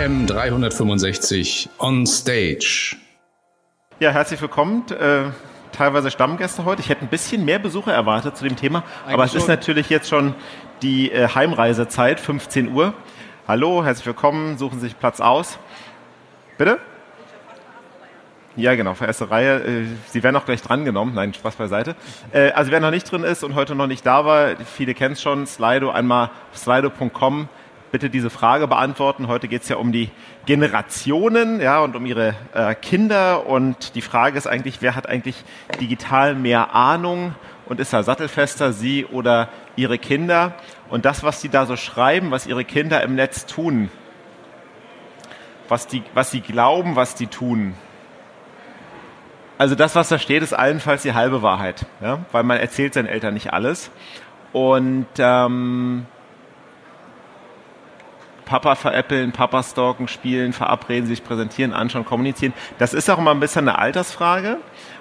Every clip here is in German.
AM 365 on stage. Ja, herzlich willkommen. Äh, teilweise Stammgäste heute. Ich hätte ein bisschen mehr Besucher erwartet zu dem Thema, Eigentlich aber es ist natürlich jetzt schon die äh, Heimreisezeit, 15 Uhr. Hallo, herzlich willkommen. Suchen Sie sich Platz aus. Bitte? Ja, genau, für erste Reihe. Äh, Sie werden auch gleich drangenommen. Nein, Spaß beiseite. Äh, also wer noch nicht drin ist und heute noch nicht da war, viele kennen es schon, Slido, einmal slido.com, bitte diese Frage beantworten. Heute geht es ja um die Generationen ja, und um ihre äh, Kinder. Und die Frage ist eigentlich, wer hat eigentlich digital mehr Ahnung und ist da sattelfester, Sie oder Ihre Kinder? Und das, was Sie da so schreiben, was Ihre Kinder im Netz tun, was, die, was Sie glauben, was die tun, also das, was da steht, ist allenfalls die halbe Wahrheit, ja? weil man erzählt seinen Eltern nicht alles. Und ähm, Papa veräppeln, Papa stalken, spielen, verabreden, sich präsentieren, anschauen, kommunizieren. Das ist auch immer ein bisschen eine Altersfrage.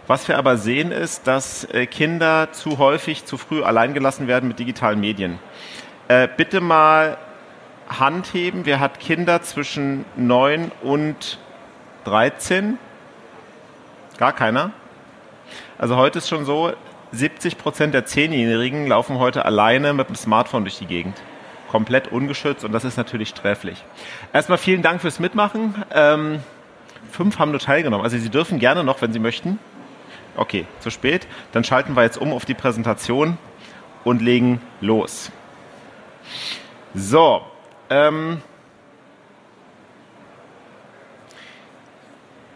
Was wir aber sehen ist, dass äh, Kinder zu häufig, zu früh alleingelassen werden mit digitalen Medien. Äh, bitte mal Hand heben. Wer hat Kinder zwischen 9 und 13? Gar keiner? Also heute ist schon so, 70 Prozent der Zehnjährigen laufen heute alleine mit dem Smartphone durch die Gegend. Komplett ungeschützt und das ist natürlich sträflich. Erstmal vielen Dank fürs Mitmachen. Ähm, fünf haben nur teilgenommen. Also Sie dürfen gerne noch, wenn Sie möchten. Okay, zu spät. Dann schalten wir jetzt um auf die Präsentation und legen los. So, ähm,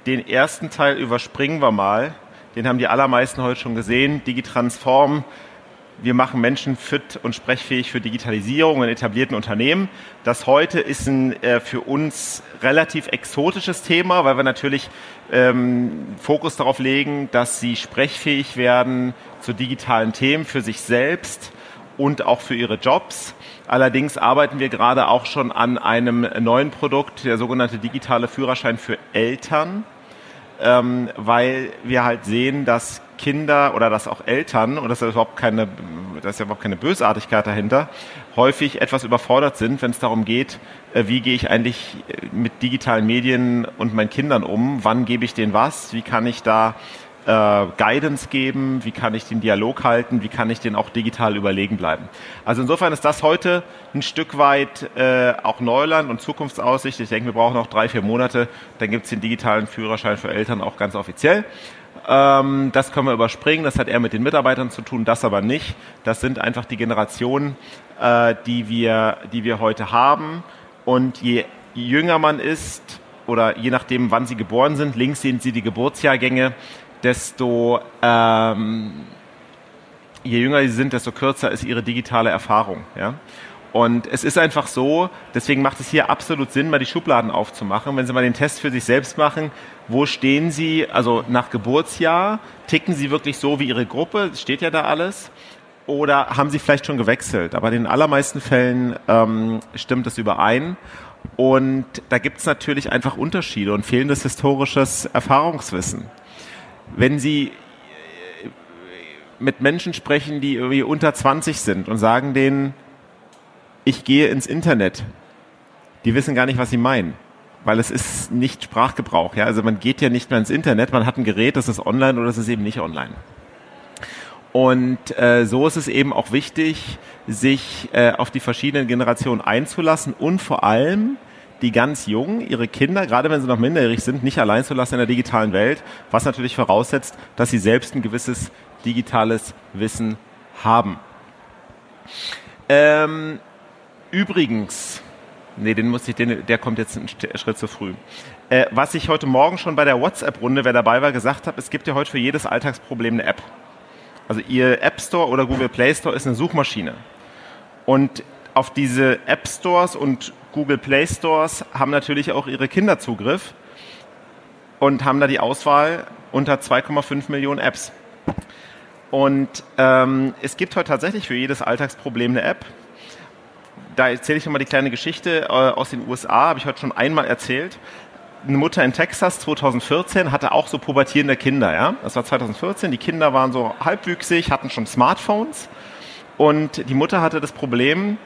Den ersten Teil überspringen wir mal. Den haben die allermeisten heute schon gesehen. Digitransform. Wir machen Menschen fit und sprechfähig für Digitalisierung in etablierten Unternehmen. Das heute ist ein äh, für uns relativ exotisches Thema, weil wir natürlich ähm, Fokus darauf legen, dass sie sprechfähig werden zu digitalen Themen für sich selbst und auch für ihre Jobs. Allerdings arbeiten wir gerade auch schon an einem neuen Produkt, der sogenannte digitale Führerschein für Eltern ähm, weil wir halt sehen, dass Kinder oder dass auch Eltern, und das ist überhaupt keine, da ist ja überhaupt keine Bösartigkeit dahinter, häufig etwas überfordert sind, wenn es darum geht, äh, wie gehe ich eigentlich äh, mit digitalen Medien und meinen Kindern um, wann gebe ich denen was, wie kann ich da äh, Guidance geben, wie kann ich den Dialog halten, wie kann ich den auch digital überlegen bleiben. Also insofern ist das heute ein Stück weit äh, auch Neuland und Zukunftsaussicht. Ich denke, wir brauchen noch drei, vier Monate, dann gibt es den digitalen Führerschein für Eltern auch ganz offiziell. Ähm, das können wir überspringen, das hat eher mit den Mitarbeitern zu tun, das aber nicht. Das sind einfach die Generationen, äh, die, wir, die wir heute haben. Und je jünger man ist, oder je nachdem, wann sie geboren sind, links sehen Sie die Geburtsjahrgänge, desto ähm, je jünger sie sind, desto kürzer ist ihre digitale Erfahrung. Ja? Und es ist einfach so, deswegen macht es hier absolut Sinn, mal die Schubladen aufzumachen. Wenn Sie mal den Test für sich selbst machen, wo stehen Sie, also nach Geburtsjahr, ticken Sie wirklich so wie Ihre Gruppe, steht ja da alles, oder haben Sie vielleicht schon gewechselt? Aber in den allermeisten Fällen ähm, stimmt das überein. Und da gibt es natürlich einfach Unterschiede und fehlendes historisches Erfahrungswissen wenn Sie äh, mit Menschen sprechen, die irgendwie unter 20 sind und sagen denen, ich gehe ins Internet, die wissen gar nicht, was sie meinen. Weil es ist nicht Sprachgebrauch. Ja? Also man geht ja nicht mehr ins Internet, man hat ein Gerät, das ist online oder das ist eben nicht online. Und äh, so ist es eben auch wichtig, sich äh, auf die verschiedenen Generationen einzulassen und vor allem die ganz Jungen, ihre Kinder, gerade wenn sie noch minderjährig sind, nicht allein zu lassen in der digitalen Welt, was natürlich voraussetzt, dass sie selbst ein gewisses digitales Wissen haben. Ähm, übrigens, nee, den muss ich, den, der kommt jetzt einen Schritt zu früh. Äh, was ich heute Morgen schon bei der WhatsApp-Runde, wer dabei war, gesagt habe, es gibt ja heute für jedes Alltagsproblem eine App. Also Ihr App Store oder Google Play Store ist eine Suchmaschine. Und auf diese App Stores und Google Play Stores haben natürlich auch ihre Kinder Zugriff und haben da die Auswahl unter 2,5 Millionen Apps. Und ähm, es gibt heute tatsächlich für jedes Alltagsproblem eine App. Da erzähle ich nochmal die kleine Geschichte äh, aus den USA, habe ich heute schon einmal erzählt. Eine Mutter in Texas 2014 hatte auch so pubertierende Kinder. Ja? Das war 2014, die Kinder waren so halbwüchsig, hatten schon Smartphones. Und die Mutter hatte das Problem,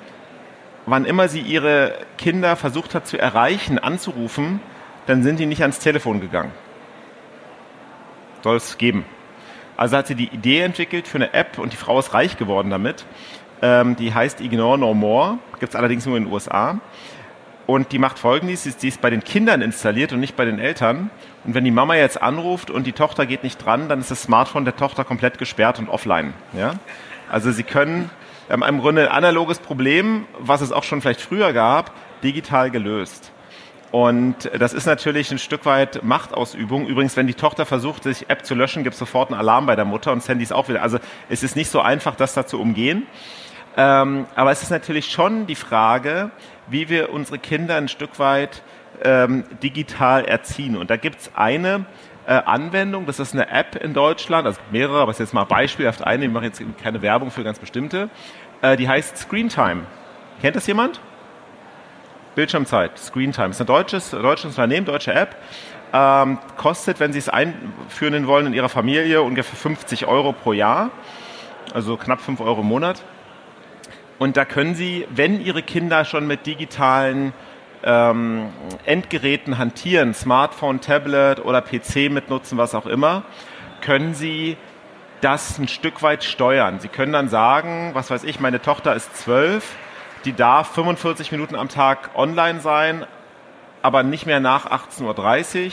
wann immer sie ihre Kinder versucht hat zu erreichen, anzurufen, dann sind die nicht ans Telefon gegangen. Soll es geben. Also hat sie die Idee entwickelt für eine App und die Frau ist reich geworden damit. Ähm, die heißt Ignore No More, gibt es allerdings nur in den USA. Und die macht folgendes, sie ist bei den Kindern installiert und nicht bei den Eltern. Und wenn die Mama jetzt anruft und die Tochter geht nicht dran, dann ist das Smartphone der Tochter komplett gesperrt und offline. Ja? Also sie können ähm, im Grunde ein analoges Problem, was es auch schon vielleicht früher gab, digital gelöst. Und das ist natürlich ein Stück weit Machtausübung. Übrigens, wenn die Tochter versucht, sich App zu löschen, gibt es sofort einen Alarm bei der Mutter und das Handy ist auch wieder. Also es ist nicht so einfach, das da zu umgehen. Ähm, aber es ist natürlich schon die Frage, wie wir unsere Kinder ein Stück weit ähm, digital erziehen. Und da gibt es eine äh, Anwendung, das ist eine App in Deutschland, also mehrere, aber jetzt mal beispielhaft eine, ich mache jetzt keine Werbung für ganz bestimmte, äh, die heißt Screentime. Kennt das jemand? Bildschirmzeit, Screentime. Ist ein deutsches, deutsches Unternehmen, deutsche App. Ähm, kostet, wenn Sie es einführen wollen in Ihrer Familie, ungefähr 50 Euro pro Jahr. Also knapp 5 Euro im Monat. Und da können Sie, wenn Ihre Kinder schon mit digitalen ähm, Endgeräten hantieren, Smartphone, Tablet oder PC mitnutzen, was auch immer, können Sie das ein Stück weit steuern. Sie können dann sagen, was weiß ich, meine Tochter ist zwölf, die darf 45 Minuten am Tag online sein, aber nicht mehr nach 18.30 Uhr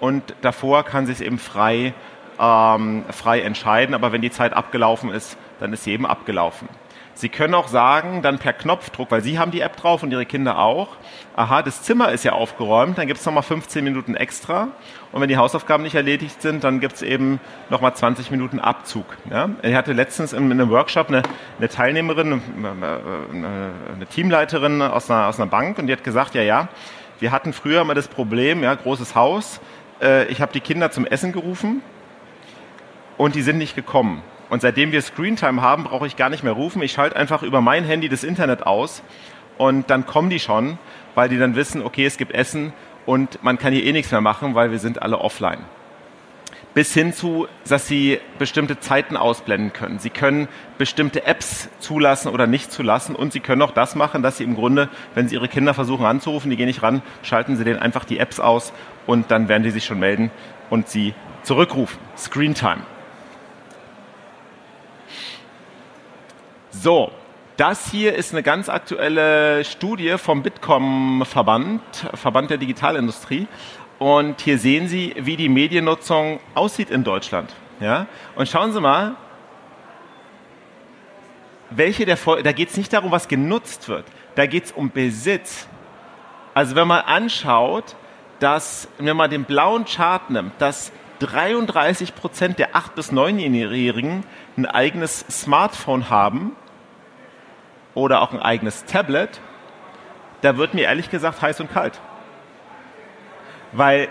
und davor kann sie es eben frei, ähm, frei entscheiden, aber wenn die Zeit abgelaufen ist, dann ist sie eben abgelaufen. Sie können auch sagen, dann per Knopfdruck, weil Sie haben die App drauf und Ihre Kinder auch, aha, das Zimmer ist ja aufgeräumt, dann gibt es nochmal 15 Minuten extra. Und wenn die Hausaufgaben nicht erledigt sind, dann gibt es eben nochmal 20 Minuten Abzug. Ja? Ich hatte letztens in, einem Workshop eine, eine Teilnehmerin, eine, eine Teamleiterin aus einer, aus einer Bank und die hat gesagt, ja, ja, wir hatten früher mal das Problem, ja, großes Haus, äh, ich habe die Kinder zum Essen gerufen und die sind nicht gekommen. Und seitdem wir Screentime haben, brauche ich gar nicht mehr rufen. Ich schalte einfach über mein Handy das Internet aus und dann kommen die schon, weil die dann wissen, okay, es gibt Essen und man kann hier eh nichts mehr machen, weil wir sind alle offline. Bis hin zu, dass sie bestimmte Zeiten ausblenden können. Sie können bestimmte Apps zulassen oder nicht zulassen und sie können auch das machen, dass sie im Grunde, wenn sie ihre Kinder versuchen anzurufen, die gehen nicht ran, schalten sie denen einfach die Apps aus und dann werden die sich schon melden und sie zurückrufen. Screentime. So, das hier ist eine ganz aktuelle Studie vom Bitkom-Verband, Verband der Digitalindustrie. Und hier sehen Sie, wie die Mediennutzung aussieht in Deutschland. Ja? Und schauen Sie mal, welche der Vol da geht es nicht darum, was genutzt wird, da geht es um Besitz. Also wenn man anschaut, dass, wenn man den blauen Chart nimmt, dass 33 Prozent der 8- bis 9-Jährigen ein eigenes Smartphone haben, oder auch ein eigenes Tablet, da wird mir ehrlich gesagt heiß und kalt. Weil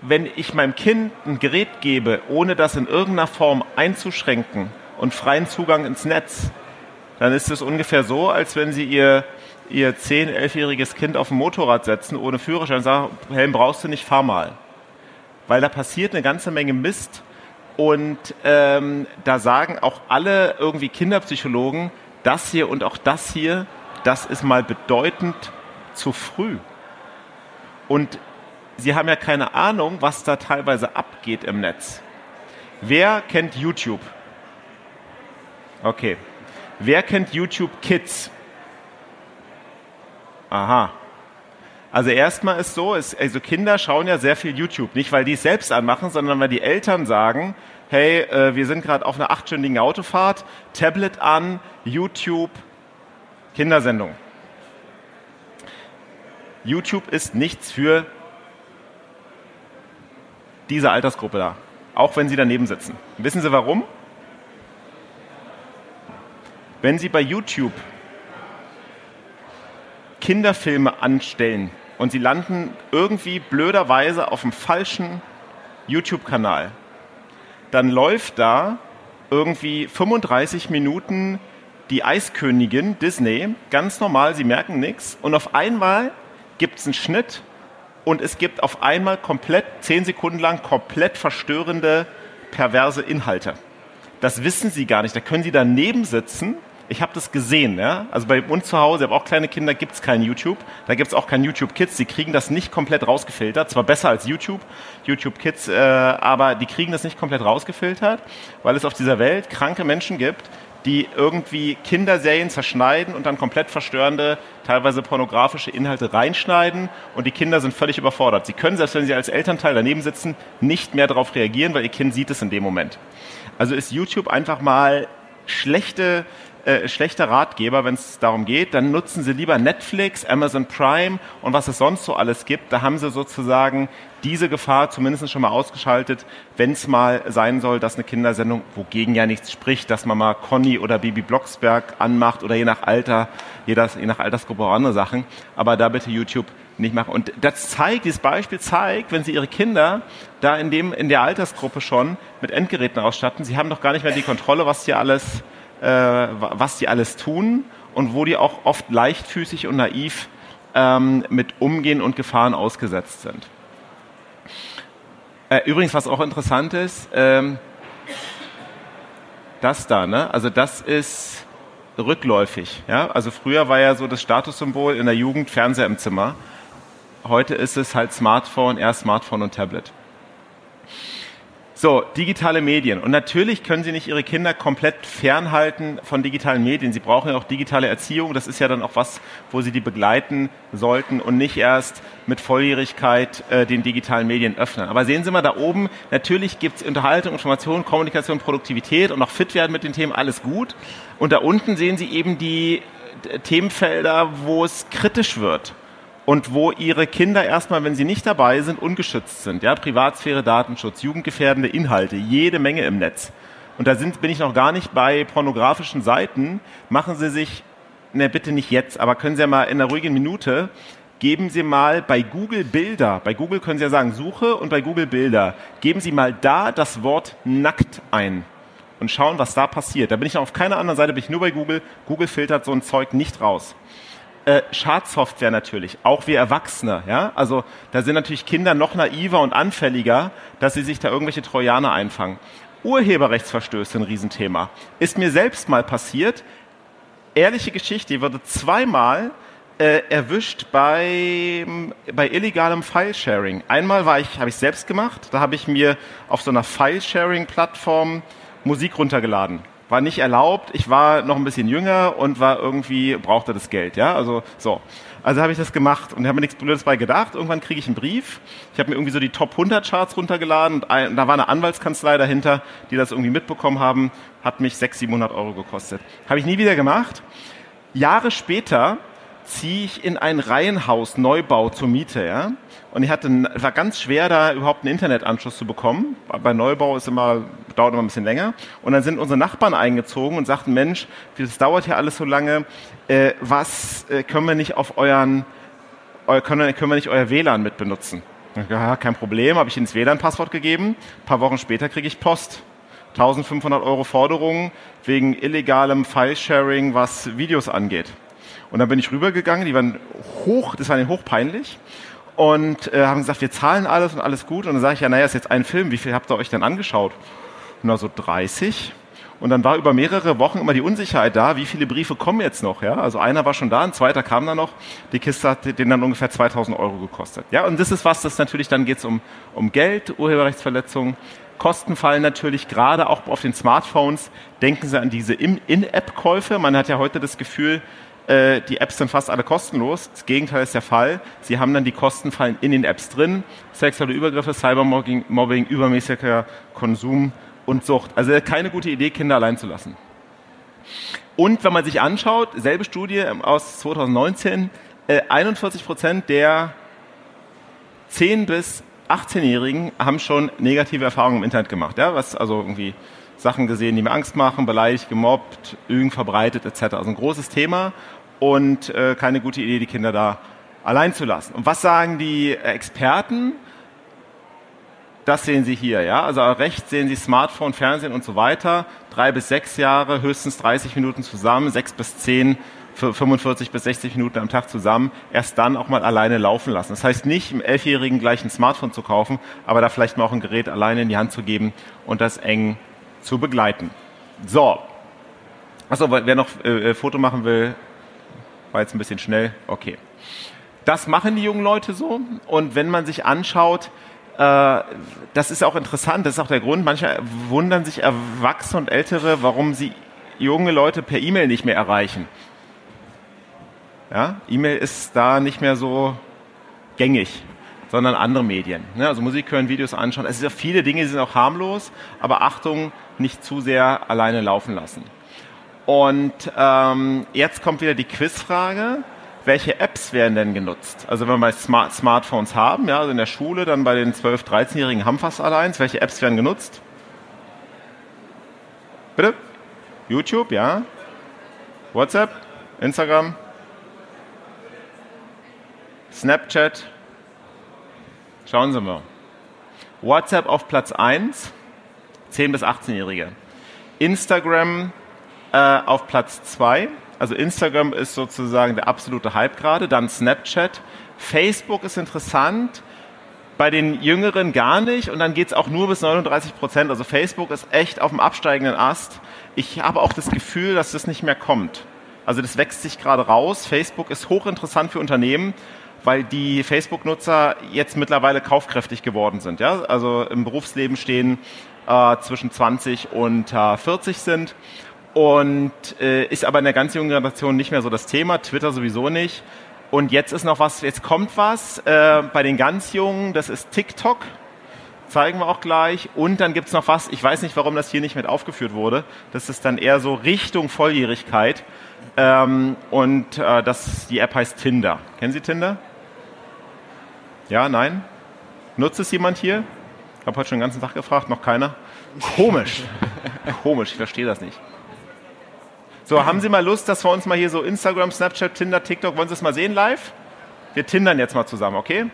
wenn ich meinem Kind ein Gerät gebe, ohne das in irgendeiner Form einzuschränken und freien Zugang ins Netz, dann ist es ungefähr so, als wenn Sie Ihr, Ihr 10-, 11-jähriges Kind auf ein Motorrad setzen, ohne Führerschein und sagen, Helm brauchst du nicht, fahr mal. Weil da passiert eine ganze Menge Mist und ähm, da sagen auch alle irgendwie Kinderpsychologen, das hier und auch das hier, das ist mal bedeutend zu früh. Und Sie haben ja keine Ahnung, was da teilweise abgeht im Netz. Wer kennt YouTube? Okay. Wer kennt YouTube Kids? Aha. Also erstmal ist so, ist, also Kinder schauen ja sehr viel YouTube, nicht weil die es selbst anmachen, sondern weil die Eltern sagen, hey, äh, wir sind gerade auf einer achtstündigen Autofahrt, Tablet an, YouTube, Kindersendung. YouTube ist nichts für diese Altersgruppe da, auch wenn Sie daneben sitzen. Wissen Sie warum? Wenn Sie bei YouTube Kinderfilme anstellen und Sie landen irgendwie blöderweise auf dem falschen YouTube-Kanal, dann läuft da irgendwie 35 Minuten die Eiskönigin Disney, ganz normal, sie merken nichts. Und auf einmal gibt es einen Schnitt und es gibt auf einmal komplett, 10 Sekunden lang, komplett verstörende, perverse Inhalte. Das wissen sie gar nicht. Da können sie daneben sitzen, Ich habe das gesehen. Ja? Also bei uns zu Hause, ich habe auch kleine Kinder, gibt es kein YouTube. Da gibt es auch kein YouTube Kids. Die kriegen das nicht komplett rausgefiltert. Zwar besser als YouTube, YouTube Kids, äh, aber die kriegen das nicht komplett rausgefiltert, weil es auf dieser Welt kranke Menschen gibt, die irgendwie Kinderserien zerschneiden und dann komplett verstörende, teilweise pornografische Inhalte reinschneiden und die Kinder sind völlig überfordert. Sie können, selbst wenn sie als Elternteil daneben sitzen, nicht mehr darauf reagieren, weil ihr Kind sieht es in dem Moment. Also ist YouTube einfach mal schlechte äh, schlechter Ratgeber, wenn es darum geht. Dann nutzen Sie lieber Netflix, Amazon Prime und was es sonst so alles gibt. Da haben Sie sozusagen diese Gefahr zumindest schon mal ausgeschaltet, wenn es mal sein soll, dass eine Kindersendung, wogegen ja nichts spricht, dass man mal Conny oder Bibi Blocksberg anmacht oder je nach Alter, je, das, je nach Altersgruppe auch andere Sachen. Aber da bitte YouTube nicht machen. Und das zeigt, dieses Beispiel zeigt, wenn Sie Ihre Kinder da in, dem, in der Altersgruppe schon mit Endgeräten ausstatten, Sie haben doch gar nicht mehr die Kontrolle, was hier alles was die alles tun und wo die auch oft leichtfüßig und naiv ähm, mit umgehen und Gefahren ausgesetzt sind. Äh, übrigens, was auch interessant ist, ähm, das da, ne? also das ist rückläufig. Ja? Also früher war ja so das Statussymbol in der Jugend Fernseher im Zimmer. Heute ist es halt Smartphone, eher Smartphone und Tablet. So, digitale Medien. Und natürlich können Sie nicht Ihre Kinder komplett fernhalten von digitalen Medien. Sie brauchen ja auch digitale Erziehung. Das ist ja dann auch was, wo Sie die begleiten sollten und nicht erst mit Volljährigkeit äh, den digitalen Medien öffnen. Aber sehen Sie mal da oben, natürlich gibt es Unterhaltung, Information, Kommunikation, Produktivität und auch fit werden mit den Themen, alles gut. Und da unten sehen Sie eben die äh, Themenfelder, wo es kritisch wird und wo ihre Kinder erstmal, wenn sie nicht dabei sind, ungeschützt sind. Ja, Privatsphäre, Datenschutz, jugendgefährdende Inhalte, jede Menge im Netz. Und da sind, bin ich noch gar nicht bei pornografischen Seiten. Machen Sie sich, ne, bitte nicht jetzt, aber können Sie ja mal in einer ruhigen Minute geben Sie mal bei Google Bilder, bei Google können Sie ja sagen Suche und bei Google Bilder, geben Sie mal da das Wort nackt ein und schauen, was da passiert. Da bin ich noch auf keiner anderen Seite, bin ich nur bei Google. Google filtert so ein Zeug nicht raus äh, Schadsoftware natürlich, auch wir Erwachsene. Ja? Also da sind natürlich Kinder noch naiver und anfälliger, dass sie sich da irgendwelche Trojaner einfangen. Urheberrechtsverstöße ein Riesenthema. Ist mir selbst mal passiert. Ehrliche Geschichte, ich wurde zweimal äh, erwischt bei, bei illegalem File-Sharing. Einmal war ich, habe ich selbst gemacht, da habe ich mir auf so einer File-Sharing-Plattform Musik runtergeladen war nicht erlaubt. Ich war noch ein bisschen jünger und war irgendwie, brauchte das Geld, ja, also so. Also habe ich das gemacht und habe mir nichts Blödes bei gedacht. Irgendwann kriege ich einen Brief. Ich habe mir irgendwie so die Top 100 Charts runtergeladen und ein, da war eine Anwaltskanzlei dahinter, die das irgendwie mitbekommen haben. Hat mich 600, 700 Euro gekostet. Habe ich nie wieder gemacht. Jahre später ziehe ich in ein Reihenhaus Neubau zur Miete, ja. Und ich hatte, war ganz schwer, da überhaupt einen Internetanschluss zu bekommen. Bei Neubau ist immer, dauert immer ein bisschen länger. Und dann sind unsere Nachbarn eingezogen und sagten, Mensch, das dauert hier alles so lange. Äh, was äh, können wir nicht auf euren, eu, können, können wir nicht euer WLAN mit benutzen? Ja, kein Problem, habe ich ins WLAN-Passwort gegeben. Ein paar Wochen später kriege ich Post. 1500 Euro Forderungen wegen illegalem File-Sharing, was Videos angeht. Und dann bin ich rübergegangen, die waren hoch, das war denen hochpeinlich und äh, haben gesagt, wir zahlen alles und alles gut. Und dann sage ich, ja, naja, ist jetzt ein Film, wie viel habt ihr euch denn angeschaut? Na, so 30. Und dann war über mehrere Wochen immer die Unsicherheit da, wie viele Briefe kommen jetzt noch, ja? Also einer war schon da, ein zweiter kam dann noch. Die Kiste hat den dann ungefähr 2000 Euro gekostet. Ja, und das ist was, das natürlich dann geht's um, um Geld, Urheberrechtsverletzungen. Kosten fallen natürlich gerade auch auf den Smartphones. Denken Sie an diese In-App-Käufe. Man hat ja heute das Gefühl, äh, die Apps sind fast alle kostenlos. Das Gegenteil ist der Fall. Sie haben dann die Kosten fallen in den Apps drin. Sexuelle Übergriffe, Cybermobbing, Mobbing, übermäßiger Konsum und Sucht. Also keine gute Idee, Kinder allein zu lassen. Und wenn man sich anschaut, selbe Studie aus 2019, äh, 41 Prozent der 10 bis 18-Jährigen haben schon negative Erfahrungen im Internet gemacht, ja, was also irgendwie Sachen gesehen, die mir Angst machen, beleidigt, gemobbt, Lügen verbreitet etc. Also ein großes Thema und äh, keine gute Idee, die Kinder da allein zu lassen. Und was sagen die Experten? Das sehen Sie hier, ja. Also rechts sehen Sie Smartphone, Fernsehen und so weiter. Drei bis sechs Jahre, höchstens 30 Minuten zusammen, sechs bis zehn, 45 bis 60 Minuten am Tag zusammen. Erst dann auch mal alleine laufen lassen. Das heißt nicht, im Elfjährigen gleich ein Smartphone zu kaufen, aber da vielleicht mal auch ein Gerät alleine in die Hand zu geben und das eng zu begleiten. So, Achso, wer noch äh, Foto machen will, war jetzt ein bisschen schnell. Okay. Das machen die jungen Leute so. Und wenn man sich anschaut, äh, das ist auch interessant, das ist auch der Grund, manche wundern sich Erwachsene und Ältere, warum sie junge Leute per E-Mail nicht mehr erreichen. Ja, E-Mail ist da nicht mehr so gängig, sondern andere Medien. Ne? Also Musik hören, Videos anschauen. Es sind ja viele Dinge, die sind auch harmlos, aber Achtung, nicht zu sehr alleine laufen lassen. Und ähm, jetzt kommt wieder die Quizfrage. Welche Apps werden denn genutzt? Also wenn wir mal Smart Smartphones haben, ja, also in der Schule, dann bei den 12-, 13-Jährigen haben fast alleins. Welche Apps werden genutzt? Bitte? YouTube, ja. WhatsApp, Instagram, Snapchat. Schauen Sie mal. WhatsApp auf Platz 1, 10- bis 18-Jährige. Instagram äh, auf Platz 2. Also Instagram ist sozusagen der absolute Hype gerade. Dann Snapchat. Facebook ist interessant. Bei den Jüngeren gar nicht. Und dann geht es auch nur bis 39 Prozent. Also Facebook ist echt auf dem absteigenden Ast. Ich habe auch das Gefühl, dass das nicht mehr kommt. Also das wächst sich gerade raus. Facebook ist hochinteressant für Unternehmen, weil die Facebook-Nutzer jetzt mittlerweile kaufkräftig geworden sind. Ja? Also im Berufsleben stehen äh, zwischen 20 und äh, 40 sind und äh, ist aber in der ganz jungen Generation nicht mehr so das Thema, Twitter sowieso nicht. Und jetzt ist noch was, jetzt kommt was äh, bei den ganz Jungen, das ist TikTok, zeigen wir auch gleich. Und dann gibt es noch was, ich weiß nicht, warum das hier nicht mit aufgeführt wurde, das ist dann eher so Richtung Volljährigkeit. Ähm, und äh, das, die App heißt Tinder. Kennen Sie Tinder? Ja, nein? Nutzt es jemand hier? Ich habe heute schon den ganzen Tag gefragt, noch keiner. Komisch. Komisch, ich verstehe das nicht. So, haben Sie mal Lust, dass wir uns mal hier so Instagram, Snapchat, Tinder, TikTok, wollen Sie es mal sehen live? Wir tindern jetzt mal zusammen, okay?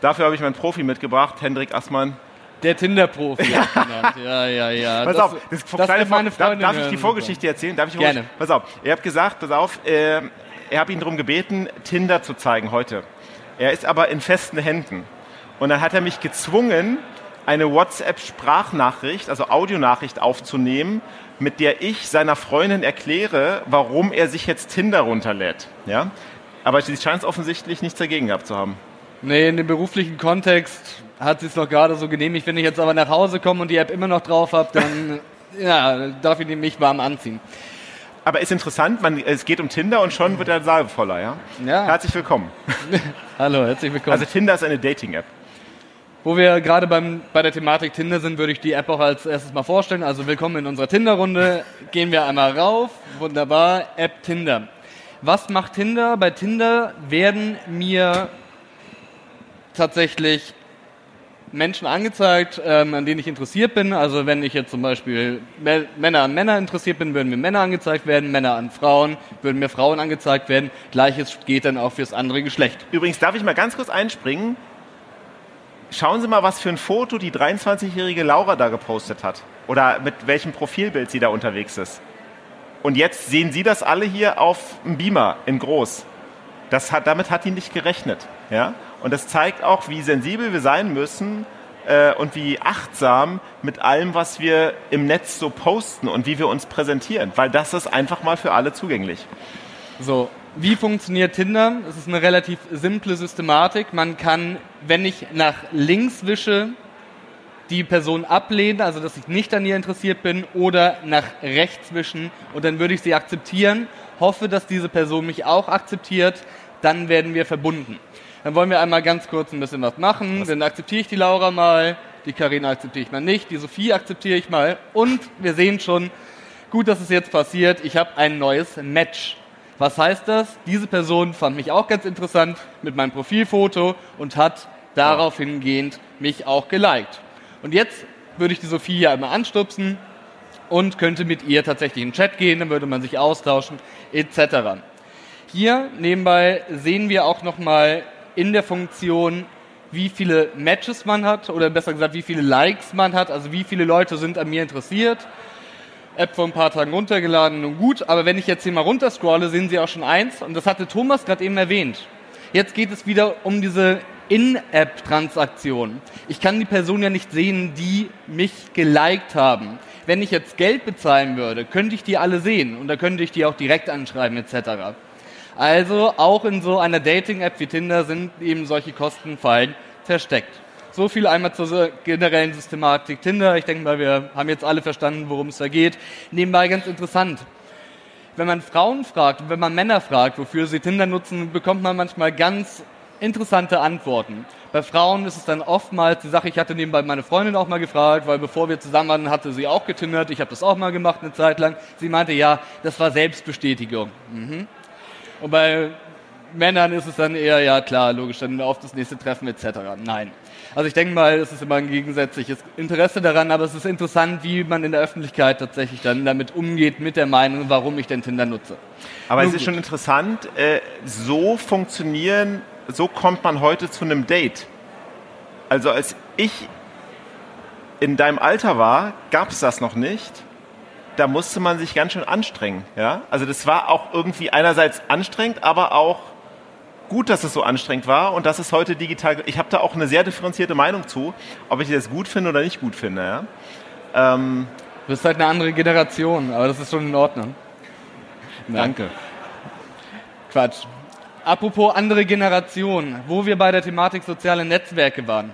Dafür habe ich meinen Profi mitgebracht, Hendrik Assmann. Der Tinder-Profi. ja, ja, ja. Pass das, auf, das, das kleine meine Freundin darf, darf ich die Vorgeschichte erzählen? Darf ich Gerne. Pass auf, ihr habt gesagt, pass auf, äh, er hat ihn darum gebeten, Tinder zu zeigen heute. Er ist aber in festen Händen. Und dann hat er mich gezwungen, eine WhatsApp-Sprachnachricht, also Audionachricht aufzunehmen, mit der ich seiner Freundin erkläre, warum er sich jetzt Tinder runterlädt. Ja? Aber sie scheint es offensichtlich nichts dagegen gehabt zu haben. Nee, in dem beruflichen Kontext hat sie es noch gerade so genehmigt. Wenn ich jetzt aber nach Hause komme und die App immer noch drauf habe, dann ja, darf ich mich warm anziehen. Aber ist interessant, man, es geht um Tinder und schon wird der Saal voller, ja? Ja. Herzlich willkommen. Hallo, herzlich willkommen. Also Tinder ist eine Dating-App. Wo wir gerade beim, bei der Thematik Tinder sind, würde ich die App auch als erstes mal vorstellen. Also willkommen in unserer Tinder-Runde. Gehen wir einmal rauf. Wunderbar. App Tinder. Was macht Tinder? Bei Tinder werden mir tatsächlich Menschen angezeigt, ähm, an denen ich interessiert bin. Also wenn ich jetzt zum Beispiel Männer an Männer interessiert bin, würden mir Männer angezeigt werden, Männer an Frauen, würden mir Frauen angezeigt werden. Gleiches geht dann auch fürs andere Geschlecht. Übrigens darf ich mal ganz kurz einspringen. Schauen Sie mal, was für ein Foto die 23-jährige Laura da gepostet hat. Oder mit welchem Profilbild sie da unterwegs ist. Und jetzt sehen Sie das alle hier auf dem Beamer in groß. Das hat, damit hat die nicht gerechnet. Ja? Und das zeigt auch, wie sensibel wir sein müssen äh, und wie achtsam mit allem, was wir im Netz so posten und wie wir uns präsentieren. Weil das ist einfach mal für alle zugänglich. So, wie funktioniert Tinder? Es ist eine relativ simple Systematik. Man kann, wenn ich nach links wische, die Person ablehnen, also dass ich nicht an ihr interessiert bin, oder nach rechts wischen und dann würde ich sie akzeptieren, hoffe, dass diese Person mich auch akzeptiert, dann werden wir verbunden. Dann wollen wir einmal ganz kurz ein bisschen was machen. Was? Dann akzeptiere ich die Laura mal, die Karina akzeptiere ich mal nicht, die Sophie akzeptiere ich mal und wir sehen schon, gut, dass es jetzt passiert, ich habe ein neues Match. Was heißt das? Diese Person fand mich auch ganz interessant mit meinem Profilfoto und hat darauf hingehend mich auch geliked. Und jetzt würde ich die Sophie ja einmal anstupsen und könnte mit ihr tatsächlich in den Chat gehen, dann würde man sich austauschen etc. Hier nebenbei sehen wir auch nochmal in der Funktion, wie viele Matches man hat oder besser gesagt, wie viele Likes man hat, also wie viele Leute sind an mir interessiert App vor ein paar Tagen runtergeladen und gut, aber wenn ich jetzt hier mal runterscrolle, sehen Sie auch schon eins und das hatte Thomas gerade eben erwähnt. Jetzt geht es wieder um diese In-App-Transaktionen. Ich kann die Person ja nicht sehen, die mich geliked haben. Wenn ich jetzt Geld bezahlen würde, könnte ich die alle sehen und da könnte ich die auch direkt anschreiben etc. Also auch in so einer Dating-App wie Tinder sind eben solche Kostenfallen versteckt. So viel einmal zur generellen Systematik Tinder. Ich denke mal, wir haben jetzt alle verstanden, worum es da geht. Nebenbei ganz interessant. Wenn man Frauen fragt, wenn man Männer fragt, wofür sie Tinder nutzen, bekommt man manchmal ganz interessante Antworten. Bei Frauen ist es dann oftmals die Sache, ich hatte nebenbei meine Freundin auch mal gefragt, weil bevor wir zusammen waren, hatte sie auch getindert. Ich habe das auch mal gemacht eine Zeit lang. Sie meinte, ja, das war Selbstbestätigung. Mhm. Und bei Männern ist es dann eher, ja klar, logisch, dann auf das nächste Treffen etc. Nein. Also ich denke mal, es ist immer ein gegensätzliches Interesse daran, aber es ist interessant, wie man in der Öffentlichkeit tatsächlich dann damit umgeht, mit der Meinung, warum ich denn Tinder nutze. Aber Nun es ist gut. schon interessant, äh, so funktionieren, so kommt man heute zu einem Date. Also als ich in deinem Alter war, gab es das noch nicht da musste man sich ganz schön anstrengen. Ja? Also das war auch irgendwie einerseits anstrengend, aber auch gut, dass es so anstrengend war und dass es heute digital. Ich habe da auch eine sehr differenzierte Meinung zu, ob ich das gut finde oder nicht gut finde. Ja? Ähm, du bist halt eine andere Generation, aber das ist schon in Ordnung. Danke. Quatsch. Apropos andere Generation, wo wir bei der Thematik soziale Netzwerke waren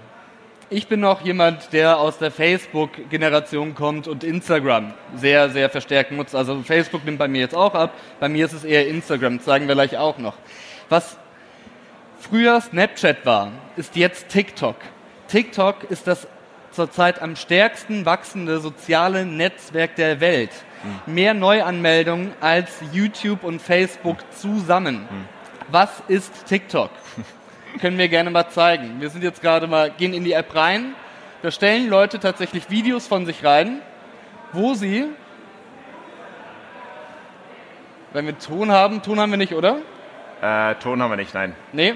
ich bin noch jemand, der aus der Facebook-Generation kommt und Instagram sehr, sehr verstärkt nutzt. Also Facebook nimmt bei mir jetzt auch ab. Bei mir ist es eher Instagram, zeigen wir gleich auch noch. Was früher Snapchat war, ist jetzt TikTok. TikTok ist das zurzeit am stärksten wachsende soziale Netzwerk der Welt. Hm. Mehr Neuanmeldungen als YouTube und Facebook zusammen. Hm. Was ist TikTok? können wir gerne mal zeigen. Wir sind jetzt gerade mal, gehen in die App rein. Da stellen Leute tatsächlich Videos von sich rein, wo sie, wenn wir Ton haben, Ton haben wir nicht, oder? Äh, Ton haben wir nicht, nein. Nee.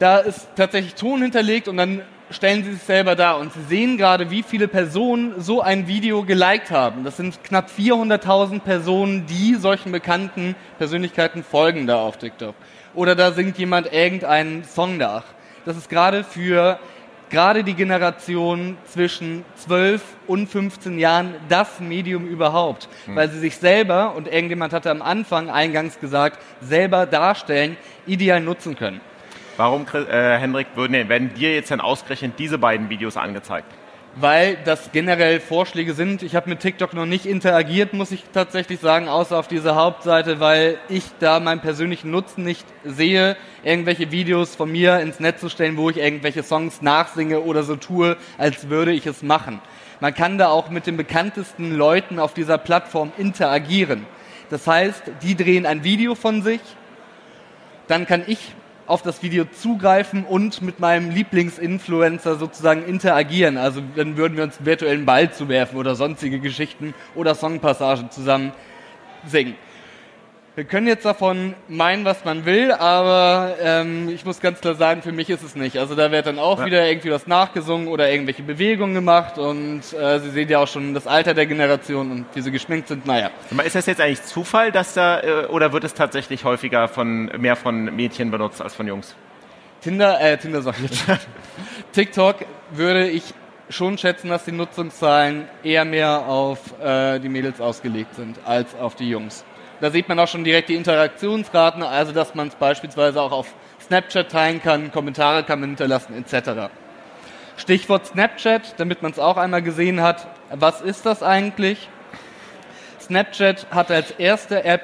Da ist tatsächlich Ton hinterlegt und dann stellen sie sich selber dar und sie sehen gerade, wie viele Personen so ein Video geliked haben. Das sind knapp 400.000 Personen, die solchen bekannten Persönlichkeiten folgen da auf TikTok oder da singt jemand irgendeinen Song nach. Das ist gerade für gerade die Generation zwischen 12 und 15 Jahren das Medium überhaupt, hm. weil sie sich selber, und irgendjemand hatte am Anfang eingangs gesagt, selber darstellen, ideal nutzen können. Warum, äh, Hendrik, werden dir jetzt dann ausgerechnet diese beiden Videos angezeigt? weil das generell Vorschläge sind. Ich habe mit TikTok noch nicht interagiert, muss ich tatsächlich sagen, außer auf dieser Hauptseite, weil ich da meinen persönlichen Nutzen nicht sehe, irgendwelche Videos von mir ins Netz zu stellen, wo ich irgendwelche Songs nachsinge oder so tue, als würde ich es machen. Man kann da auch mit den bekanntesten Leuten auf dieser Plattform interagieren. Das heißt, die drehen ein Video von sich, dann kann ich auf das Video zugreifen und mit meinem Lieblingsinfluencer sozusagen interagieren. Also dann würden wir uns virtuellen Ball zuwerfen oder sonstige Geschichten oder Songpassagen zusammen singen. Wir können jetzt davon meinen, was man will, aber ähm, ich muss ganz klar sagen, für mich ist es nicht. Also da wird dann auch ja. wieder irgendwie was nachgesungen oder irgendwelche Bewegungen gemacht und äh, Sie sehen ja auch schon das Alter der Generation und wie sie geschminkt sind. Naja. Ist das jetzt eigentlich Zufall, dass da äh, oder wird es tatsächlich häufiger von mehr von Mädchen benutzt als von Jungs? Tinder, äh, Tinder sag ich jetzt. TikTok würde ich schon schätzen, dass die Nutzungszahlen eher mehr auf äh, die Mädels ausgelegt sind als auf die Jungs. Da sieht man auch schon direkt die Interaktionsraten, also dass man es beispielsweise auch auf Snapchat teilen kann, Kommentare kann man hinterlassen etc. Stichwort Snapchat, damit man es auch einmal gesehen hat. Was ist das eigentlich? Snapchat hat als erste App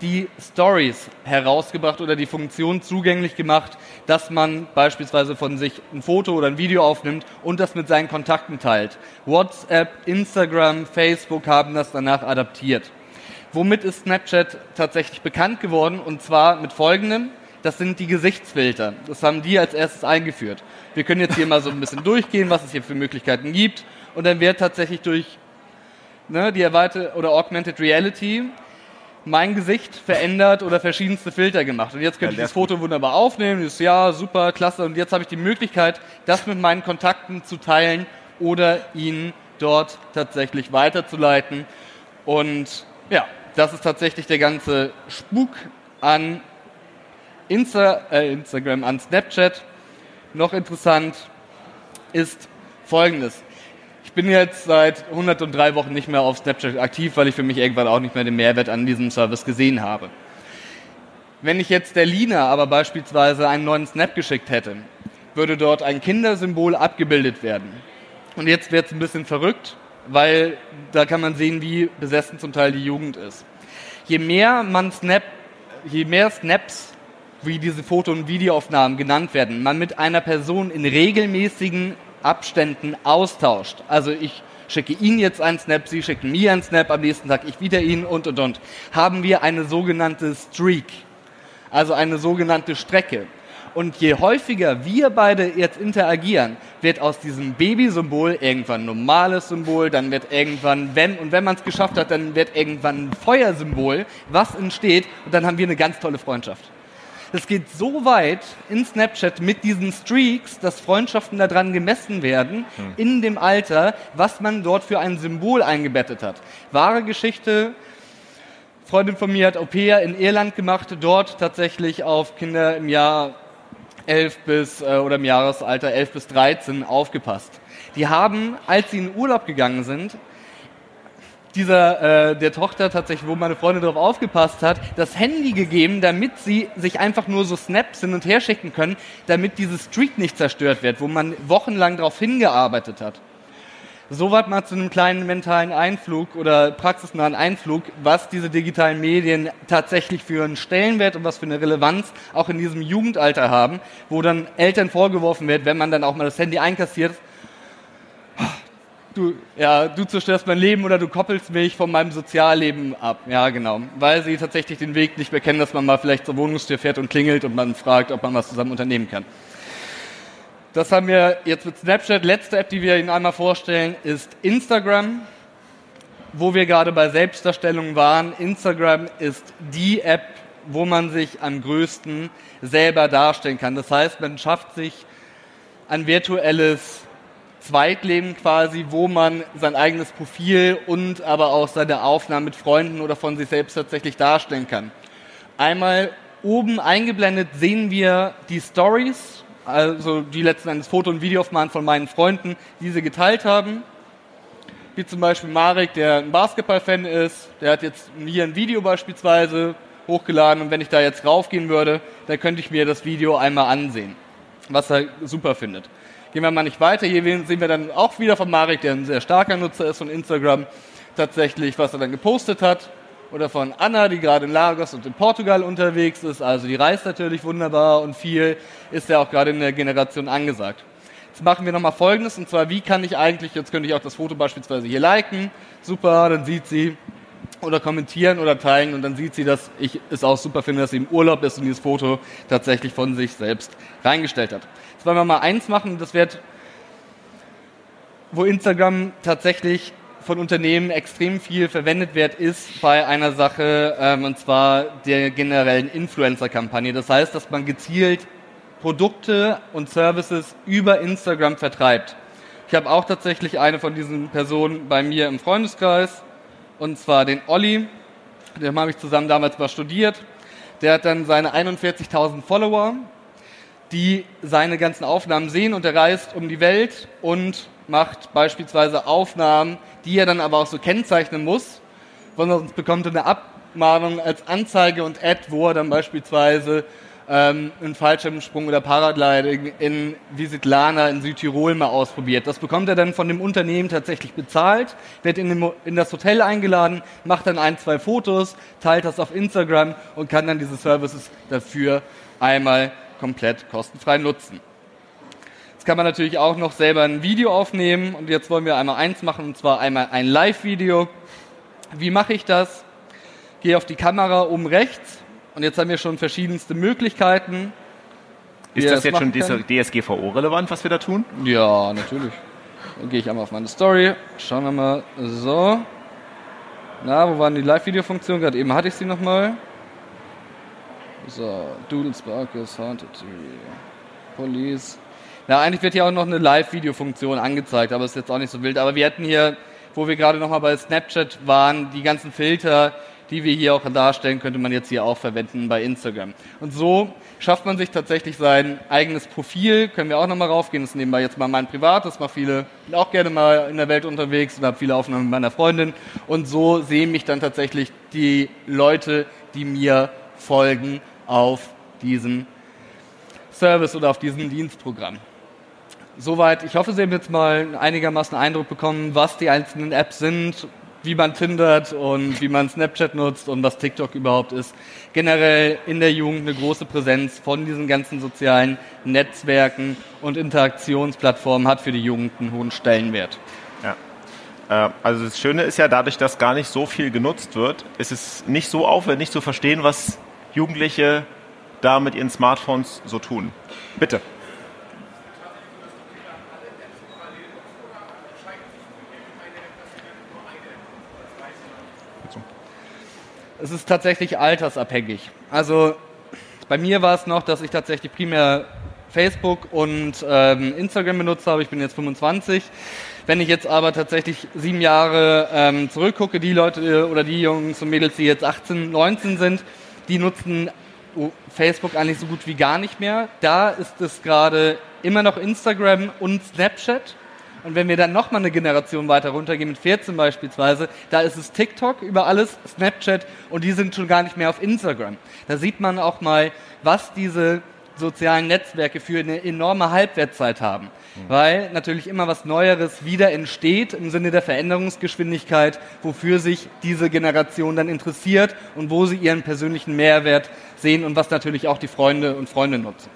die Stories herausgebracht oder die Funktion zugänglich gemacht, dass man beispielsweise von sich ein Foto oder ein Video aufnimmt und das mit seinen Kontakten teilt. WhatsApp, Instagram, Facebook haben das danach adaptiert. Womit ist Snapchat tatsächlich bekannt geworden? Und zwar mit folgendem. Das sind die Gesichtsfilter. Das haben die als erstes eingeführt. Wir können jetzt hier mal so ein bisschen durchgehen, was es hier für Möglichkeiten gibt. Und dann wird tatsächlich durch ne, die erweiterte oder Augmented Reality mein Gesicht verändert oder verschiedenste Filter gemacht. Und jetzt könnte ja, ich das Foto wunderbar aufnehmen. Das ist ja super, klasse. Und jetzt habe ich die Möglichkeit, das mit meinen Kontakten zu teilen oder ihn dort tatsächlich weiterzuleiten. Und ja, das ist tatsächlich der ganze Spuk an Insta, äh, Instagram, an Snapchat. noch interessant ist folgendes. Ich bin jetzt seit 103 Wochen nicht mehr auf Snapchat aktiv, weil ich für mich irgendwann auch nicht mehr den Mehrwert an diesem Service gesehen habe. Wenn ich jetzt der Lina aber beispielsweise einen neuen Snap geschickt hätte, würde dort ein Kindersymbol abgebildet werden. Und jetzt wird es ein bisschen verrückt, weil da kann man sehen, wie besessen zum Teil die Jugend ist. Je mehr man Snap, je mehr Snaps wie diese Foto- und Videoaufnahmen genannt werden, man mit einer Person in regelmäßigen Abständen austauscht. Also ich schicke Ihnen jetzt einen Snap, Sie schicken mir einen Snap, am nächsten Tag ich wieder Ihnen und und und. Haben wir eine sogenannte Streak, also eine sogenannte Strecke. Und je häufiger wir beide jetzt interagieren, wird aus diesem Baby-Symbol irgendwann ein normales Symbol, dann wird irgendwann, wenn, und wenn man es geschafft hat, dann wird irgendwann ein Feuersymbol, was entsteht, und dann haben wir eine ganz tolle Freundschaft. Es geht so weit in Snapchat mit diesen Streaks, dass Freundschaften daran gemessen werden, hm. in dem Alter, was man dort für ein Symbol eingebettet hat. Wahre Geschichte, Freundin von mir hat Au pair in Irland gemacht, dort tatsächlich auf Kinder im Jahr 11 bis, äh, oder im Jahresalter 11 bis 13 aufgepasst. Die haben, als sie in Urlaub gegangen sind, dieser, äh, der Tochter tatsächlich, wo meine Freundin darauf aufgepasst hat, das Handy gegeben, damit sie sich einfach nur so Snaps hin und her schicken können, damit diese Streak nicht zerstört wird, wo man wochenlang darauf hingearbeitet hat. Soweit mal zu einem kleinen mentalen Einflug oder praxisnahen Einflug, was diese digitalen Medien tatsächlich für einen Stellenwert und was für eine Relevanz auch in diesem Jugendalter haben, wo dann Eltern vorgeworfen wird, wenn man dann auch mal das Handy einkassiert, du, ja, du zerstörst mein Leben oder du koppelst mich von meinem Sozialleben ab. Ja, genau. Weil sie tatsächlich den Weg nicht mehr kennen, dass man mal vielleicht zur Wohnungstür fährt und klingelt und man fragt, ob man was zusammen unternehmen kann. Das haben wir jetzt mit Snapchat. Letzte App, die wir Ihnen einmal vorstellen, ist Instagram, wo wir gerade bei Selbstdarstellung waren. Instagram ist die App, wo man sich am größten selber darstellen kann. Das heißt, man schafft sich ein virtuelles Zweitleben quasi, wo man sein eigenes Profil und aber auch seine Aufnahmen mit Freunden oder von sich selbst tatsächlich darstellen kann. Einmal oben eingeblendet sehen wir die Stories, also die letzten Endes Foto- und Videoaufnahmen von meinen Freunden, die sie geteilt haben. Wie zum Beispiel Marek, der ein Basketball-Fan ist, der hat jetzt hier ein Video beispielsweise hochgeladen und wenn ich da jetzt raufgehen würde, dann könnte ich mir das Video einmal ansehen, was er super findet. Gehen wir mal nicht weiter. Hier sehen wir dann auch wieder von Marek, der ein sehr starker Nutzer ist von Instagram, tatsächlich, was er dann gepostet hat. Oder von Anna, die gerade in Lagos und in Portugal unterwegs ist. Also die reist natürlich wunderbar und viel ist ja auch gerade in der Generation angesagt. Jetzt machen wir nochmal Folgendes, und zwar, wie kann ich eigentlich, jetzt könnte ich auch das Foto beispielsweise hier liken. Super, dann sieht sie, oder kommentieren oder teilen und dann sieht sie, dass ich es auch super finde, dass sie im Urlaub ist und dieses Foto tatsächlich von sich selbst reingestellt hat. Jetzt wollen wir mal eins machen, das wird, wo Instagram tatsächlich von Unternehmen extrem viel verwendet wird, ist bei einer Sache, ähm, und zwar der generellen Influencer-Kampagne. Das heißt, dass man gezielt Produkte und Services über Instagram vertreibt. Ich habe auch tatsächlich eine von diesen Personen bei mir im Freundeskreis, und zwar den Olli. Den habe ich zusammen damals mal studiert. Der hat dann seine 41.000 Follower die seine ganzen Aufnahmen sehen und er reist um die Welt und macht beispielsweise Aufnahmen, die er dann aber auch so kennzeichnen muss, sonst bekommt er eine Abmahnung als Anzeige und Ad, wo er dann beispielsweise ähm, einen Fallschirmsprung oder Paragliding in Visitlana in Südtirol mal ausprobiert. Das bekommt er dann von dem Unternehmen tatsächlich bezahlt, wird in, dem, in das Hotel eingeladen, macht dann ein, zwei Fotos, teilt das auf Instagram und kann dann diese Services dafür einmal komplett kostenfrei nutzen. Jetzt kann man natürlich auch noch selber ein Video aufnehmen und jetzt wollen wir einmal eins machen und zwar einmal ein Live-Video. Wie mache ich das? Gehe auf die Kamera oben rechts und jetzt haben wir schon verschiedenste Möglichkeiten. Ist das, das jetzt schon DSGVO-relevant, was wir da tun? Ja, natürlich. Dann gehe ich einmal auf meine Story. Schauen wir mal. So. Na, wo waren die Live-Video-Funktionen? Gerade eben hatte ich sie nochmal. So, Doodle Sparkles, Haunted Police. Ja, eigentlich wird hier auch noch eine Live-Video-Funktion angezeigt, aber ist jetzt auch nicht so wild. Aber wir hätten hier, wo wir gerade nochmal bei Snapchat waren, die ganzen Filter, die wir hier auch darstellen, könnte man jetzt hier auch verwenden bei Instagram. Und so schafft man sich tatsächlich sein eigenes Profil. Können wir auch nochmal raufgehen. Das ist nebenbei jetzt mal mein privates. Mache viele, bin auch gerne mal in der Welt unterwegs und habe viele Aufnahmen mit meiner Freundin. Und so sehen mich dann tatsächlich die Leute, die mir folgen auf diesem Service oder auf diesem Dienstprogramm. Soweit. Ich hoffe, Sie haben jetzt mal einigermaßen Eindruck bekommen, was die einzelnen Apps sind, wie man tindert und wie man Snapchat nutzt und was TikTok überhaupt ist. Generell in der Jugend eine große Präsenz von diesen ganzen sozialen Netzwerken und Interaktionsplattformen hat für die Jugend einen hohen Stellenwert. Ja. Äh, also das Schöne ist ja, dadurch, dass gar nicht so viel genutzt wird, ist es nicht so aufwendig zu verstehen, was Jugendliche da mit ihren Smartphones so tun. Bitte. Es ist tatsächlich altersabhängig. Also bei mir war es noch, dass ich tatsächlich primär Facebook und ähm, Instagram benutzt habe. Ich bin jetzt 25. Wenn ich jetzt aber tatsächlich sieben Jahre ähm, zurückgucke, die Leute oder die Jungs und Mädels, die jetzt 18, 19 sind, die nutzen Facebook eigentlich so gut wie gar nicht mehr. Da ist es gerade immer noch Instagram und Snapchat. Und wenn wir dann nochmal eine Generation weiter runtergehen, mit 14 beispielsweise, da ist es TikTok über alles, Snapchat und die sind schon gar nicht mehr auf Instagram. Da sieht man auch mal, was diese sozialen Netzwerke für eine enorme Halbwertzeit haben. Mhm. Weil natürlich immer was Neueres wieder entsteht im Sinne der Veränderungsgeschwindigkeit, wofür sich diese Generation dann interessiert und wo sie ihren persönlichen Mehrwert sehen und was natürlich auch die Freunde und Freunde nutzen.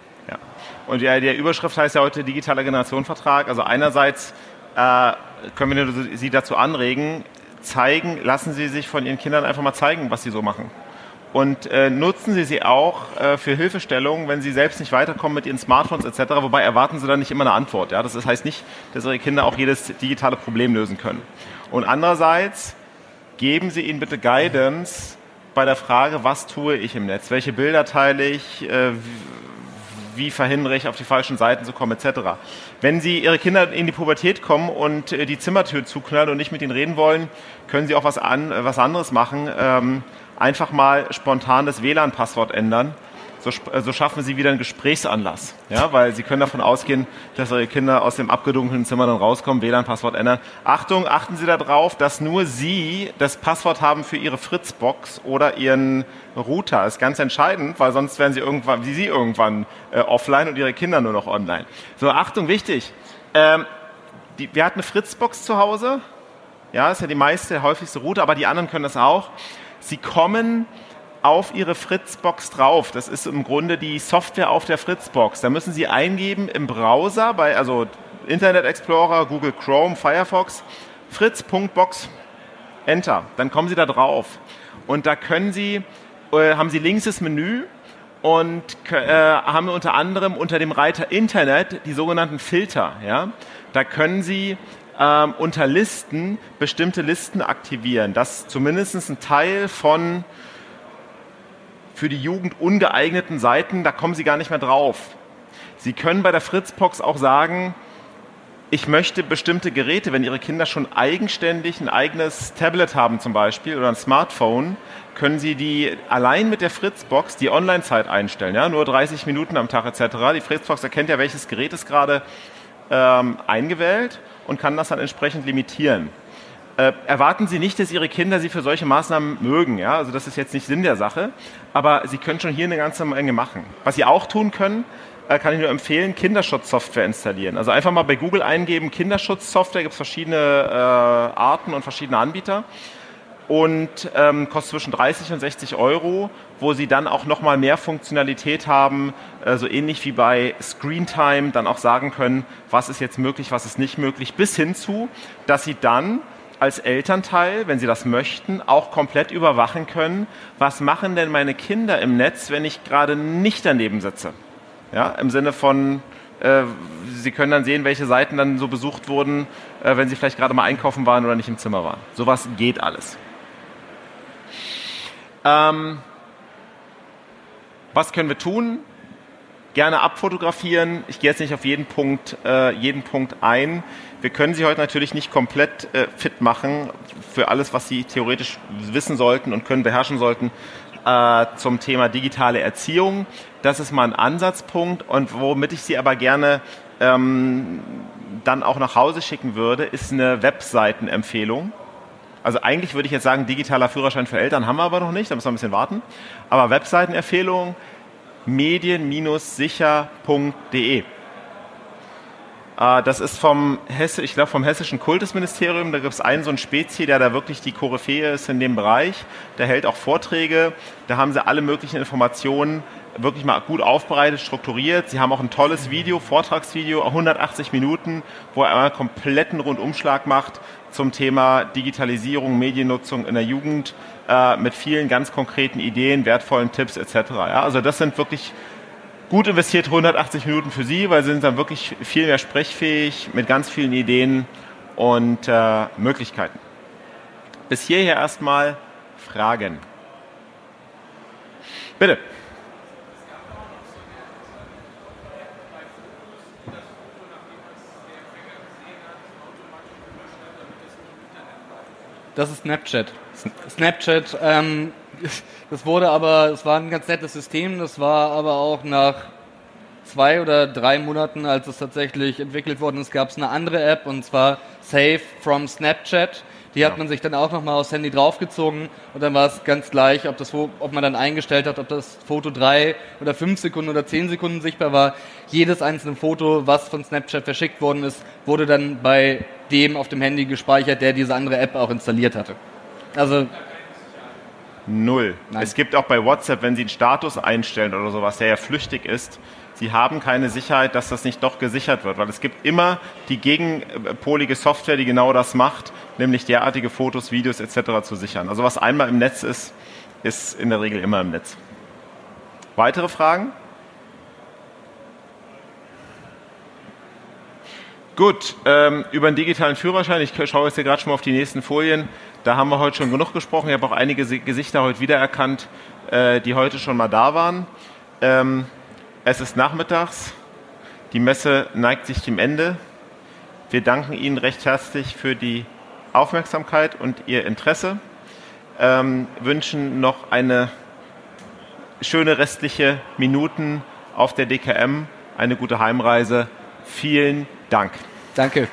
Und ja, der Überschrift heißt ja heute digitaler Generationenvertrag. Also einerseits äh, können wir Sie dazu anregen, zeigen, lassen Sie sich von Ihren Kindern einfach mal zeigen, was Sie so machen. Und äh, nutzen Sie sie auch äh, für Hilfestellungen, wenn Sie selbst nicht weiterkommen mit Ihren Smartphones etc. Wobei erwarten Sie dann nicht immer eine Antwort. Ja? Das heißt nicht, dass Ihre Kinder auch jedes digitale Problem lösen können. Und andererseits geben Sie ihnen bitte Guidance bei der Frage, was tue ich im Netz, welche Bilder teile ich, äh, wie verhindere ich, auf die falschen Seiten zu kommen, etc. Wenn Sie Ihre Kinder in die Pubertät kommen und äh, die Zimmertür zuknallen und nicht mit ihnen reden wollen, können Sie auch was, an, äh, was anderes machen. Ähm, einfach mal spontan das WLAN-Passwort ändern so, äh, so, schaffen sie wieder einen Gesprächsanlass. Ja, weil sie können davon ausgehen, dass ihre Kinder aus dem abgedunkelten Zimmer dann rauskommen, WLAN-Passwort ändern. Achtung, achten Sie darauf, dass nur Sie das Passwort haben für Ihre Fritzbox oder Ihren Router. Das ist ganz entscheidend, weil sonst werden Sie irgendwann, wie Sie irgendwann äh, offline und Ihre Kinder nur noch online. So, Achtung, wichtig. Ähm, die, wir hatten eine Fritzbox zu Hause. Ja, ist ja die meiste, häufigste Router, aber die anderen können das auch. Sie kommen auf Ihre Fritzbox drauf. Das ist im Grunde die Software auf der Fritzbox. Da müssen Sie eingeben im Browser, bei, also Internet Explorer, Google Chrome, Firefox, fritz.box, Enter. Dann kommen Sie da drauf. Und da können Sie, äh, haben Sie links das Menü und äh, haben unter anderem unter dem Reiter Internet die sogenannten Filter. Ja? Da können Sie ähm, unter Listen bestimmte Listen aktivieren, dass zumindest ein Teil von für die Jugend ungeeigneten Seiten, da kommen Sie gar nicht mehr drauf. Sie können bei der Fritzbox auch sagen, ich möchte bestimmte Geräte, wenn Ihre Kinder schon eigenständig ein eigenes Tablet haben zum Beispiel oder ein Smartphone, können Sie die allein mit der Fritzbox die Online-Zeit einstellen. Ja? Nur 30 Minuten am Tag etc. Die Fritzbox erkennt ja, welches Gerät ist gerade ähm, eingewählt und kann das dann entsprechend limitieren. Äh, erwarten Sie nicht, dass Ihre Kinder Sie für solche Maßnahmen mögen. Ja? Also das ist jetzt nicht Sinn der Sache. Aber Sie können schon hier eine ganze Menge machen. Was Sie auch tun können, äh, kann ich nur empfehlen, Kinderschutzsoftware installieren. Also einfach mal bei Google eingeben, Kinderschutzsoftware, gibt es verschiedene äh, Arten und verschiedene Anbieter und ähm, kostet zwischen 30 und 60 Euro, wo sie dann auch nochmal mehr Funktionalität haben, äh, so ähnlich wie bei Screentime, dann auch sagen können, was ist jetzt möglich, was ist nicht möglich, bis hin zu, dass sie dann als Elternteil, wenn sie das möchten, auch komplett überwachen können, was machen denn meine Kinder im Netz, wenn ich gerade nicht daneben sitze. Ja, Im Sinne von, äh, sie können dann sehen, welche Seiten dann so besucht wurden, äh, wenn sie vielleicht gerade mal einkaufen waren oder nicht im Zimmer waren. Sowas geht alles. Ähm, was können wir tun? Gerne abfotografieren. Ich gehe jetzt nicht auf jeden Punkt, äh, jeden Punkt ein. Wir können Sie heute natürlich nicht komplett äh, fit machen für alles, was Sie theoretisch wissen sollten und können beherrschen sollten. äh, zum Thema digitale Erziehung. Das ist mal ein Ansatzpunkt und womit ich Sie aber gerne ähm, dann auch nach Hause schicken würde, ist eine Webseitenempfehlung. Also eigentlich würde ich jetzt sagen, digitaler Führerschein für Eltern haben wir aber noch nicht, da müssen wir ein bisschen warten. Aber Webseitenempfehlung medien-sicher.de. Äh, das ist vom, Hesse, ich glaube vom Hessischen Kultusministerium. Da gibt es einen so einen Spezi, der da wirklich die Koryphäe ist in dem Bereich. Der hält auch Vorträge. Da haben sie alle möglichen Informationen wirklich mal gut aufbereitet, strukturiert. Sie haben auch ein tolles Video, Vortragsvideo, 180 Minuten, wo er einen kompletten Rundumschlag macht zum Thema Digitalisierung, Mediennutzung in der Jugend äh, mit vielen ganz konkreten Ideen, wertvollen Tipps etc. Ja, also das sind wirklich gut investiert 180 Minuten für Sie, weil Sie sind dann wirklich viel mehr sprechfähig mit ganz vielen Ideen und äh, Möglichkeiten. Bis hierher erstmal Fragen. Bitte. Das ist Snapchat. Snapchat ähm, das wurde aber, es war ein ganz nettes System, das war aber auch nach zwei oder drei Monaten, als es tatsächlich entwickelt worden ist, gab es eine andere App und zwar Save from Snapchat. Die hat ja. man sich dann auch nochmal aufs Handy draufgezogen und dann war es ganz gleich, ob, das, ob man dann eingestellt hat, ob das Foto drei oder fünf Sekunden oder zehn Sekunden sichtbar war. Jedes einzelne Foto, was von Snapchat verschickt worden ist, wurde dann bei dem auf dem Handy gespeichert, der diese andere App auch installiert hatte. Also Null. Nein. Es gibt auch bei WhatsApp, wenn Sie einen Status einstellen oder sowas, der ja flüchtig ist, Sie haben keine Sicherheit, dass das nicht doch gesichert wird, weil es gibt immer die gegenpolige Software, die genau das macht, nämlich derartige Fotos, Videos etc. zu sichern. Also was einmal im Netz ist, ist in der Regel immer im Netz. Weitere Fragen? Gut, ähm, über den digitalen Führerschein, ich schaue jetzt hier gerade schon mal auf die nächsten Folien. Da haben wir heute schon genug gesprochen. Ich habe auch einige Gesichter heute wiedererkannt, äh, die heute schon mal da waren. Ähm, es ist nachmittags. Die Messe neigt sich dem Ende. Wir danken Ihnen recht herzlich für die Aufmerksamkeit und Ihr Interesse. Ähm, wünschen noch eine schöne restliche Minuten auf der DKM, eine gute Heimreise. Vielen Dank. Danke.